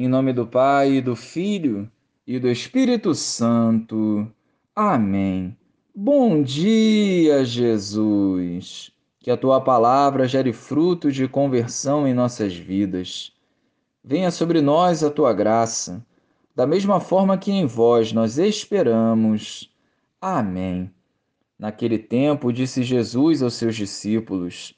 Em nome do Pai, do Filho e do Espírito Santo. Amém. Bom dia, Jesus. Que a tua palavra gere frutos de conversão em nossas vidas. Venha sobre nós a tua graça, da mesma forma que em vós nós esperamos. Amém. Naquele tempo, disse Jesus aos seus discípulos: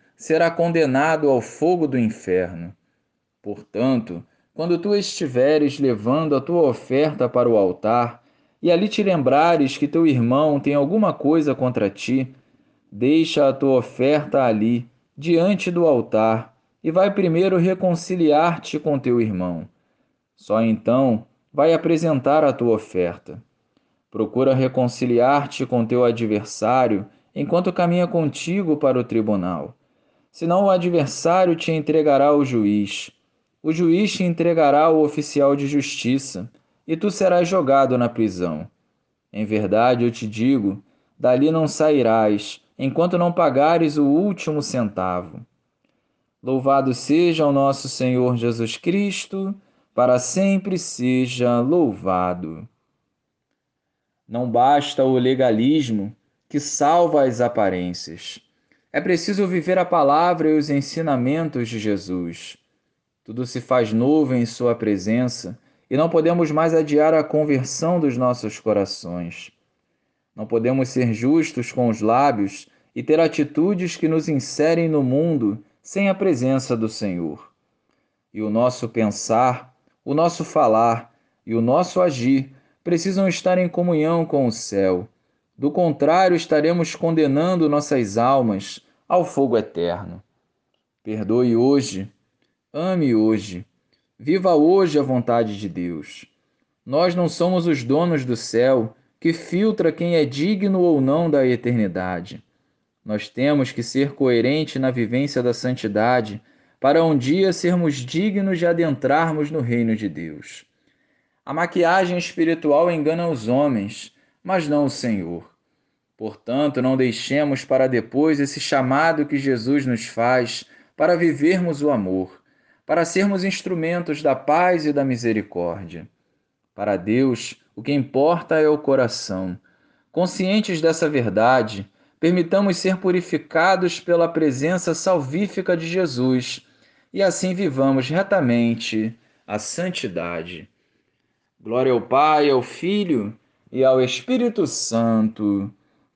será condenado ao fogo do inferno. Portanto, quando tu estiveres levando a tua oferta para o altar, e ali te lembrares que teu irmão tem alguma coisa contra ti, deixa a tua oferta ali, diante do altar, e vai primeiro reconciliar-te com teu irmão. Só então vai apresentar a tua oferta. Procura reconciliar-te com teu adversário enquanto caminha contigo para o tribunal. Senão o adversário te entregará ao juiz. O juiz te entregará ao oficial de justiça, e tu serás jogado na prisão. Em verdade, eu te digo: dali não sairás, enquanto não pagares o último centavo. Louvado seja o nosso Senhor Jesus Cristo, para sempre seja louvado. Não basta o legalismo que salva as aparências. É preciso viver a palavra e os ensinamentos de Jesus. Tudo se faz novo em Sua presença e não podemos mais adiar a conversão dos nossos corações. Não podemos ser justos com os lábios e ter atitudes que nos inserem no mundo sem a presença do Senhor. E o nosso pensar, o nosso falar e o nosso agir precisam estar em comunhão com o céu. Do contrário, estaremos condenando nossas almas ao fogo eterno. Perdoe hoje, ame hoje, viva hoje a vontade de Deus. Nós não somos os donos do céu que filtra quem é digno ou não da eternidade. Nós temos que ser coerentes na vivência da santidade para um dia sermos dignos de adentrarmos no reino de Deus. A maquiagem espiritual engana os homens, mas não o Senhor. Portanto, não deixemos para depois esse chamado que Jesus nos faz para vivermos o amor, para sermos instrumentos da paz e da misericórdia. Para Deus, o que importa é o coração. Conscientes dessa verdade, permitamos ser purificados pela presença salvífica de Jesus e assim vivamos retamente a santidade. Glória ao Pai, ao Filho e ao Espírito Santo,